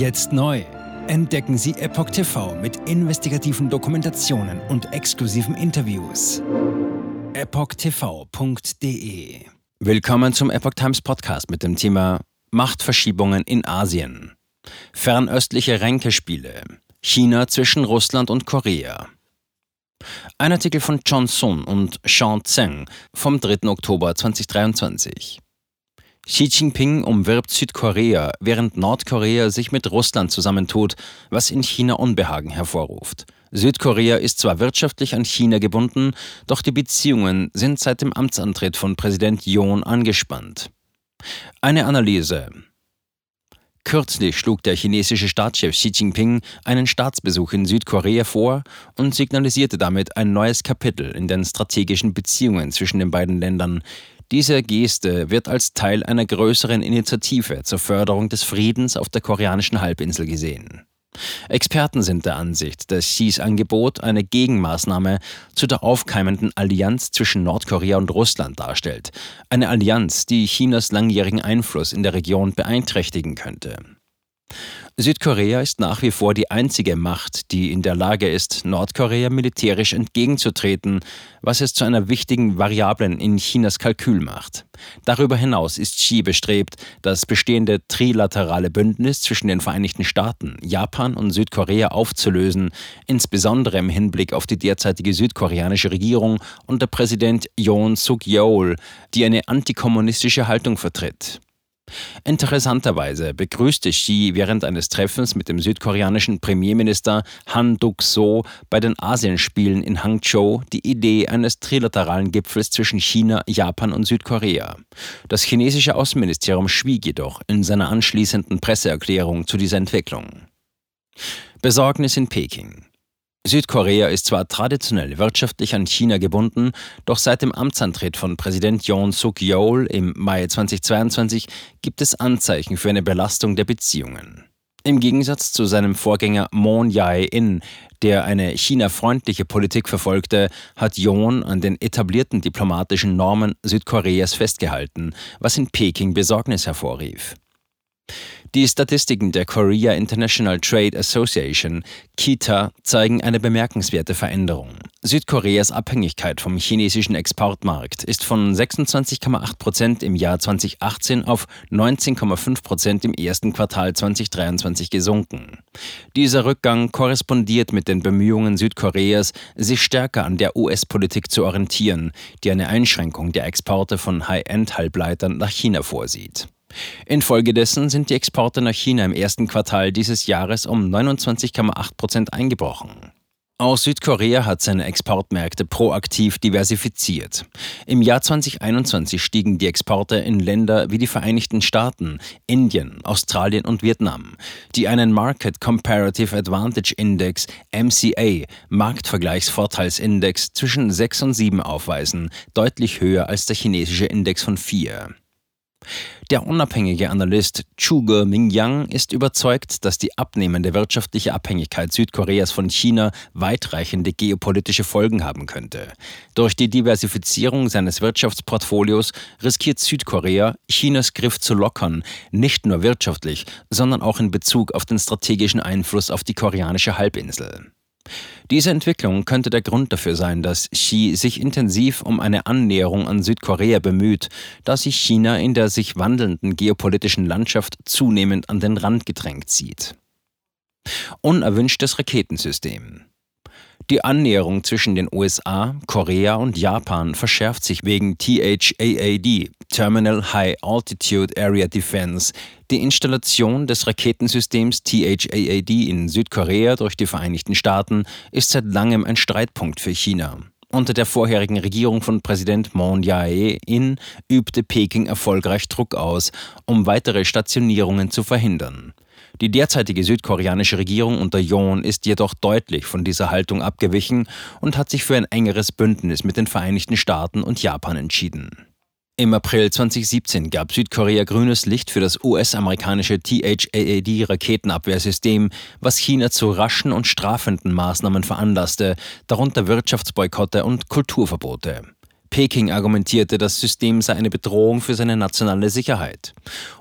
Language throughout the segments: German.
Jetzt neu. Entdecken Sie Epoch TV mit investigativen Dokumentationen und exklusiven Interviews. EpochTV.de Willkommen zum Epoch Times Podcast mit dem Thema Machtverschiebungen in Asien. Fernöstliche Ränkespiele. China zwischen Russland und Korea. Ein Artikel von John Sun und Sean Zheng vom 3. Oktober 2023. Xi Jinping umwirbt Südkorea, während Nordkorea sich mit Russland zusammentut, was in China Unbehagen hervorruft. Südkorea ist zwar wirtschaftlich an China gebunden, doch die Beziehungen sind seit dem Amtsantritt von Präsident Yoon angespannt. Eine Analyse. Kürzlich schlug der chinesische Staatschef Xi Jinping einen Staatsbesuch in Südkorea vor und signalisierte damit ein neues Kapitel in den strategischen Beziehungen zwischen den beiden Ländern, diese Geste wird als Teil einer größeren Initiative zur Förderung des Friedens auf der koreanischen Halbinsel gesehen. Experten sind der Ansicht, dass Xis Angebot eine Gegenmaßnahme zu der aufkeimenden Allianz zwischen Nordkorea und Russland darstellt. Eine Allianz, die Chinas langjährigen Einfluss in der Region beeinträchtigen könnte. Südkorea ist nach wie vor die einzige Macht, die in der Lage ist, Nordkorea militärisch entgegenzutreten, was es zu einer wichtigen Variablen in Chinas Kalkül macht. Darüber hinaus ist Xi bestrebt, das bestehende trilaterale Bündnis zwischen den Vereinigten Staaten, Japan und Südkorea aufzulösen, insbesondere im Hinblick auf die derzeitige südkoreanische Regierung unter Präsident Yoon Suk-yeol, die eine antikommunistische Haltung vertritt. Interessanterweise begrüßte Xi während eines Treffens mit dem südkoreanischen Premierminister Han Duk-so bei den Asienspielen in Hangzhou die Idee eines trilateralen Gipfels zwischen China, Japan und Südkorea. Das chinesische Außenministerium schwieg jedoch in seiner anschließenden Presseerklärung zu dieser Entwicklung. Besorgnis in Peking. Südkorea ist zwar traditionell wirtschaftlich an China gebunden, doch seit dem Amtsantritt von Präsident Yoon Suk-yeol im Mai 2022 gibt es Anzeichen für eine Belastung der Beziehungen. Im Gegensatz zu seinem Vorgänger Moon Jae-in, der eine China-freundliche Politik verfolgte, hat Yoon an den etablierten diplomatischen Normen Südkoreas festgehalten, was in Peking Besorgnis hervorrief. Die Statistiken der Korea International Trade Association, KITA, zeigen eine bemerkenswerte Veränderung. Südkoreas Abhängigkeit vom chinesischen Exportmarkt ist von 26,8 Prozent im Jahr 2018 auf 19,5 Prozent im ersten Quartal 2023 gesunken. Dieser Rückgang korrespondiert mit den Bemühungen Südkoreas, sich stärker an der US-Politik zu orientieren, die eine Einschränkung der Exporte von High-End-Halbleitern nach China vorsieht. Infolgedessen sind die Exporte nach China im ersten Quartal dieses Jahres um 29,8 Prozent eingebrochen. Auch Südkorea hat seine Exportmärkte proaktiv diversifiziert. Im Jahr 2021 stiegen die Exporte in Länder wie die Vereinigten Staaten, Indien, Australien und Vietnam, die einen Market Comparative Advantage Index MCA Marktvergleichsvorteilsindex zwischen 6 und 7 aufweisen, deutlich höher als der chinesische Index von 4. Der unabhängige Analyst Chuge Mingyang ist überzeugt, dass die abnehmende wirtschaftliche Abhängigkeit Südkoreas von China weitreichende geopolitische Folgen haben könnte. Durch die Diversifizierung seines Wirtschaftsportfolios riskiert Südkorea, Chinas Griff zu lockern, nicht nur wirtschaftlich, sondern auch in Bezug auf den strategischen Einfluss auf die koreanische Halbinsel. Diese Entwicklung könnte der Grund dafür sein, dass Xi sich intensiv um eine Annäherung an Südkorea bemüht, da sich China in der sich wandelnden geopolitischen Landschaft zunehmend an den Rand gedrängt sieht. Unerwünschtes Raketensystem. Die Annäherung zwischen den USA, Korea und Japan verschärft sich wegen THAAD, Terminal High Altitude Area Defense, die Installation des Raketensystems THAAD in Südkorea durch die Vereinigten Staaten ist seit langem ein Streitpunkt für China. Unter der vorherigen Regierung von Präsident Moon Jae-in übte Peking erfolgreich Druck aus, um weitere Stationierungen zu verhindern. Die derzeitige südkoreanische Regierung unter Yoon ist jedoch deutlich von dieser Haltung abgewichen und hat sich für ein engeres Bündnis mit den Vereinigten Staaten und Japan entschieden. Im April 2017 gab Südkorea grünes Licht für das US-amerikanische THAAD-Raketenabwehrsystem, was China zu raschen und strafenden Maßnahmen veranlasste, darunter Wirtschaftsboykotte und Kulturverbote. Peking argumentierte, das System sei eine Bedrohung für seine nationale Sicherheit.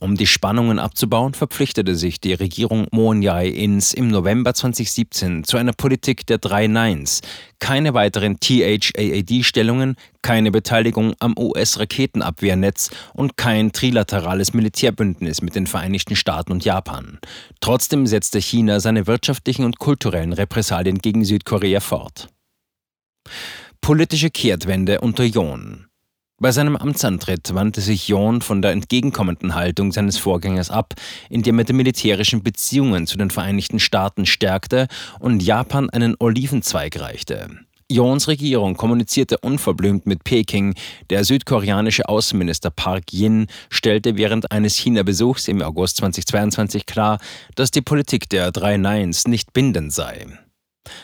Um die Spannungen abzubauen, verpflichtete sich die Regierung Moon Jae-ins im November 2017 zu einer Politik der drei Neins. Keine weiteren THAAD-Stellungen, keine Beteiligung am US-Raketenabwehrnetz und kein trilaterales Militärbündnis mit den Vereinigten Staaten und Japan. Trotzdem setzte China seine wirtschaftlichen und kulturellen Repressalien gegen Südkorea fort. Politische Kehrtwende unter John. Bei seinem Amtsantritt wandte sich John von der entgegenkommenden Haltung seines Vorgängers ab, indem er die militärischen Beziehungen zu den Vereinigten Staaten stärkte und Japan einen Olivenzweig reichte. Johns Regierung kommunizierte unverblümt mit Peking. Der südkoreanische Außenminister Park Yin stellte während eines China-Besuchs im August 2022 klar, dass die Politik der drei Neins nicht bindend sei.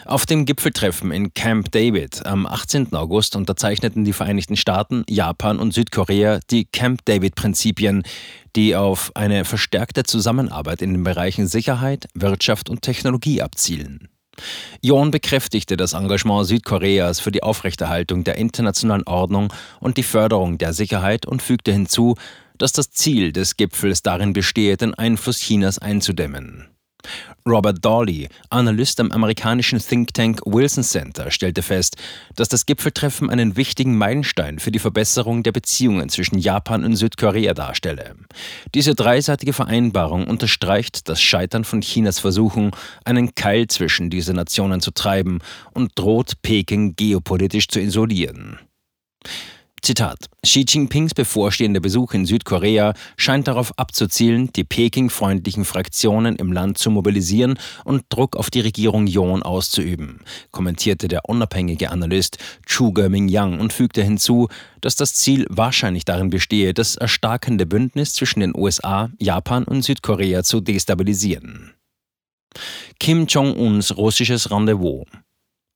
Auf dem Gipfeltreffen in Camp David am 18. August unterzeichneten die Vereinigten Staaten, Japan und Südkorea die Camp David-Prinzipien, die auf eine verstärkte Zusammenarbeit in den Bereichen Sicherheit, Wirtschaft und Technologie abzielen. Yon bekräftigte das Engagement Südkoreas für die Aufrechterhaltung der internationalen Ordnung und die Förderung der Sicherheit und fügte hinzu, dass das Ziel des Gipfels darin bestehe, den Einfluss Chinas einzudämmen. Robert Dawley, Analyst am amerikanischen Think Tank Wilson Center, stellte fest, dass das Gipfeltreffen einen wichtigen Meilenstein für die Verbesserung der Beziehungen zwischen Japan und Südkorea darstelle. Diese dreiseitige Vereinbarung unterstreicht das Scheitern von Chinas Versuchen, einen Keil zwischen diese Nationen zu treiben und droht Peking geopolitisch zu isolieren. Zitat. Xi Jinpings bevorstehender Besuch in Südkorea scheint darauf abzuzielen, die Peking-freundlichen Fraktionen im Land zu mobilisieren und Druck auf die Regierung Yon auszuüben, kommentierte der unabhängige Analyst Chu Ge-Mingyang und fügte hinzu, dass das Ziel wahrscheinlich darin bestehe, das erstarkende Bündnis zwischen den USA, Japan und Südkorea zu destabilisieren. Kim Jong-uns russisches Rendezvous.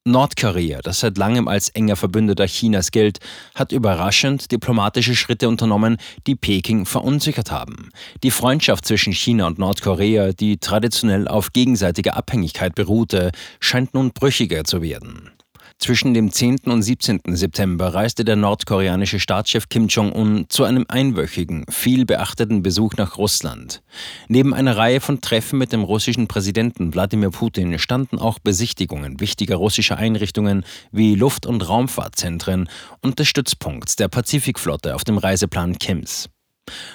Nordkorea, das seit langem als enger Verbündeter Chinas gilt, hat überraschend diplomatische Schritte unternommen, die Peking verunsichert haben. Die Freundschaft zwischen China und Nordkorea, die traditionell auf gegenseitiger Abhängigkeit beruhte, scheint nun brüchiger zu werden. Zwischen dem 10. und 17. September reiste der nordkoreanische Staatschef Kim Jong-un zu einem einwöchigen, viel beachteten Besuch nach Russland. Neben einer Reihe von Treffen mit dem russischen Präsidenten Wladimir Putin standen auch Besichtigungen wichtiger russischer Einrichtungen wie Luft- und Raumfahrtzentren und des Stützpunkts der Pazifikflotte auf dem Reiseplan Kims.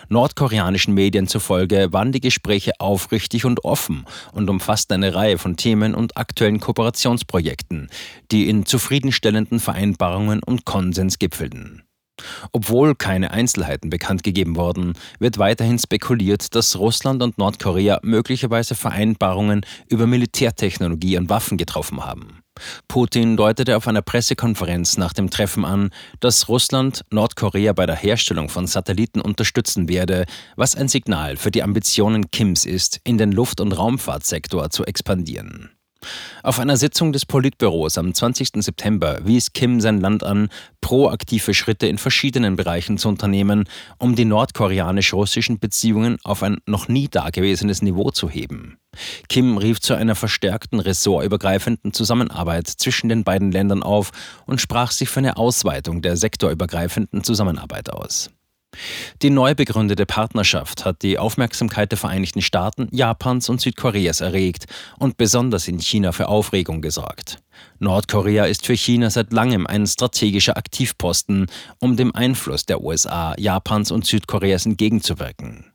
Nordkoreanischen Medien zufolge waren die Gespräche aufrichtig und offen und umfassten eine Reihe von Themen und aktuellen Kooperationsprojekten, die in zufriedenstellenden Vereinbarungen und Konsens gipfelten. Obwohl keine Einzelheiten bekannt gegeben wurden, wird weiterhin spekuliert, dass Russland und Nordkorea möglicherweise Vereinbarungen über Militärtechnologie und Waffen getroffen haben. Putin deutete auf einer Pressekonferenz nach dem Treffen an, dass Russland Nordkorea bei der Herstellung von Satelliten unterstützen werde, was ein Signal für die Ambitionen Kims ist, in den Luft- und Raumfahrtsektor zu expandieren. Auf einer Sitzung des Politbüros am 20. September wies Kim sein Land an, proaktive Schritte in verschiedenen Bereichen zu unternehmen, um die nordkoreanisch-russischen Beziehungen auf ein noch nie dagewesenes Niveau zu heben. Kim rief zu einer verstärkten ressortübergreifenden Zusammenarbeit zwischen den beiden Ländern auf und sprach sich für eine Ausweitung der sektorübergreifenden Zusammenarbeit aus. Die neu begründete Partnerschaft hat die Aufmerksamkeit der Vereinigten Staaten, Japans und Südkoreas erregt und besonders in China für Aufregung gesorgt. Nordkorea ist für China seit langem ein strategischer Aktivposten, um dem Einfluss der USA, Japans und Südkoreas entgegenzuwirken.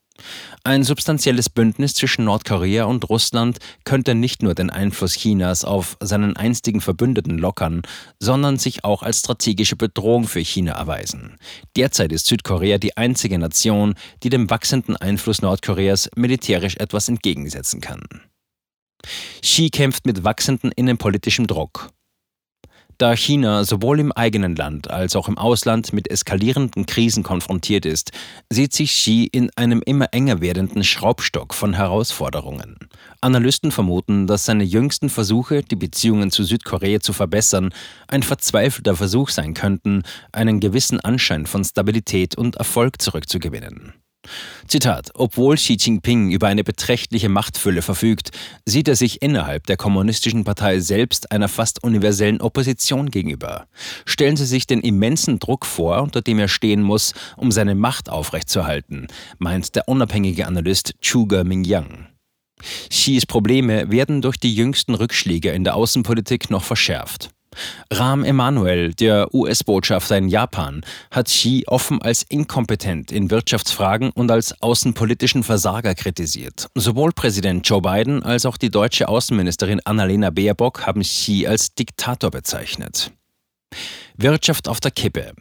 Ein substanzielles Bündnis zwischen Nordkorea und Russland könnte nicht nur den Einfluss Chinas auf seinen einstigen Verbündeten lockern, sondern sich auch als strategische Bedrohung für China erweisen. Derzeit ist Südkorea die einzige Nation, die dem wachsenden Einfluss Nordkoreas militärisch etwas entgegensetzen kann. Xi kämpft mit wachsendem innenpolitischem Druck. Da China sowohl im eigenen Land als auch im Ausland mit eskalierenden Krisen konfrontiert ist, sieht sich Xi in einem immer enger werdenden Schraubstock von Herausforderungen. Analysten vermuten, dass seine jüngsten Versuche, die Beziehungen zu Südkorea zu verbessern, ein verzweifelter Versuch sein könnten, einen gewissen Anschein von Stabilität und Erfolg zurückzugewinnen. Zitat, obwohl Xi Jinping über eine beträchtliche Machtfülle verfügt, sieht er sich innerhalb der Kommunistischen Partei selbst einer fast universellen Opposition gegenüber. Stellen Sie sich den immensen Druck vor, unter dem er stehen muss, um seine Macht aufrechtzuerhalten, meint der unabhängige Analyst Chuga Mingyang. Xis Probleme werden durch die jüngsten Rückschläge in der Außenpolitik noch verschärft. Rahm Emanuel, der US-Botschafter in Japan, hat Xi offen als inkompetent in Wirtschaftsfragen und als außenpolitischen Versager kritisiert. Sowohl Präsident Joe Biden als auch die deutsche Außenministerin Annalena Baerbock haben Xi als Diktator bezeichnet. Wirtschaft auf der Kippe.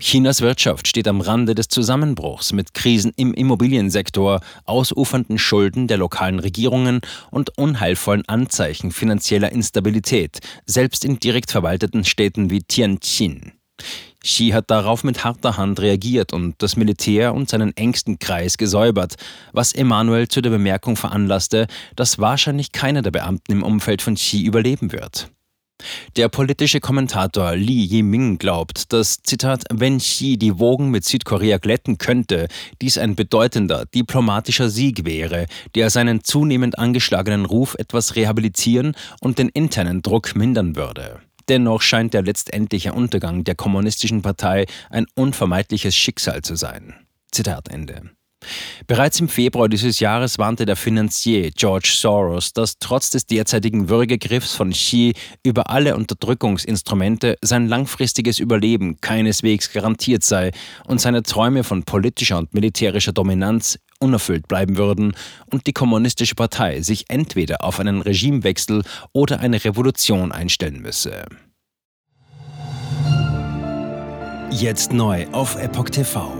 Chinas Wirtschaft steht am Rande des Zusammenbruchs mit Krisen im Immobiliensektor, ausufernden Schulden der lokalen Regierungen und unheilvollen Anzeichen finanzieller Instabilität, selbst in direkt verwalteten Städten wie Tianjin. Xi hat darauf mit harter Hand reagiert und das Militär und seinen engsten Kreis gesäubert, was Emanuel zu der Bemerkung veranlasste, dass wahrscheinlich keiner der Beamten im Umfeld von Xi überleben wird. Der politische Kommentator Li Yiming glaubt, dass, Zitat, wenn Xi die Wogen mit Südkorea glätten könnte, dies ein bedeutender diplomatischer Sieg wäre, der seinen zunehmend angeschlagenen Ruf etwas rehabilitieren und den internen Druck mindern würde. Dennoch scheint der letztendliche Untergang der kommunistischen Partei ein unvermeidliches Schicksal zu sein. Zitat Ende. Bereits im Februar dieses Jahres warnte der Finanzier George Soros, dass trotz des derzeitigen Würgegriffs von Xi über alle Unterdrückungsinstrumente sein langfristiges Überleben keineswegs garantiert sei und seine Träume von politischer und militärischer Dominanz unerfüllt bleiben würden und die kommunistische Partei sich entweder auf einen Regimewechsel oder eine Revolution einstellen müsse. Jetzt neu auf Epoch TV.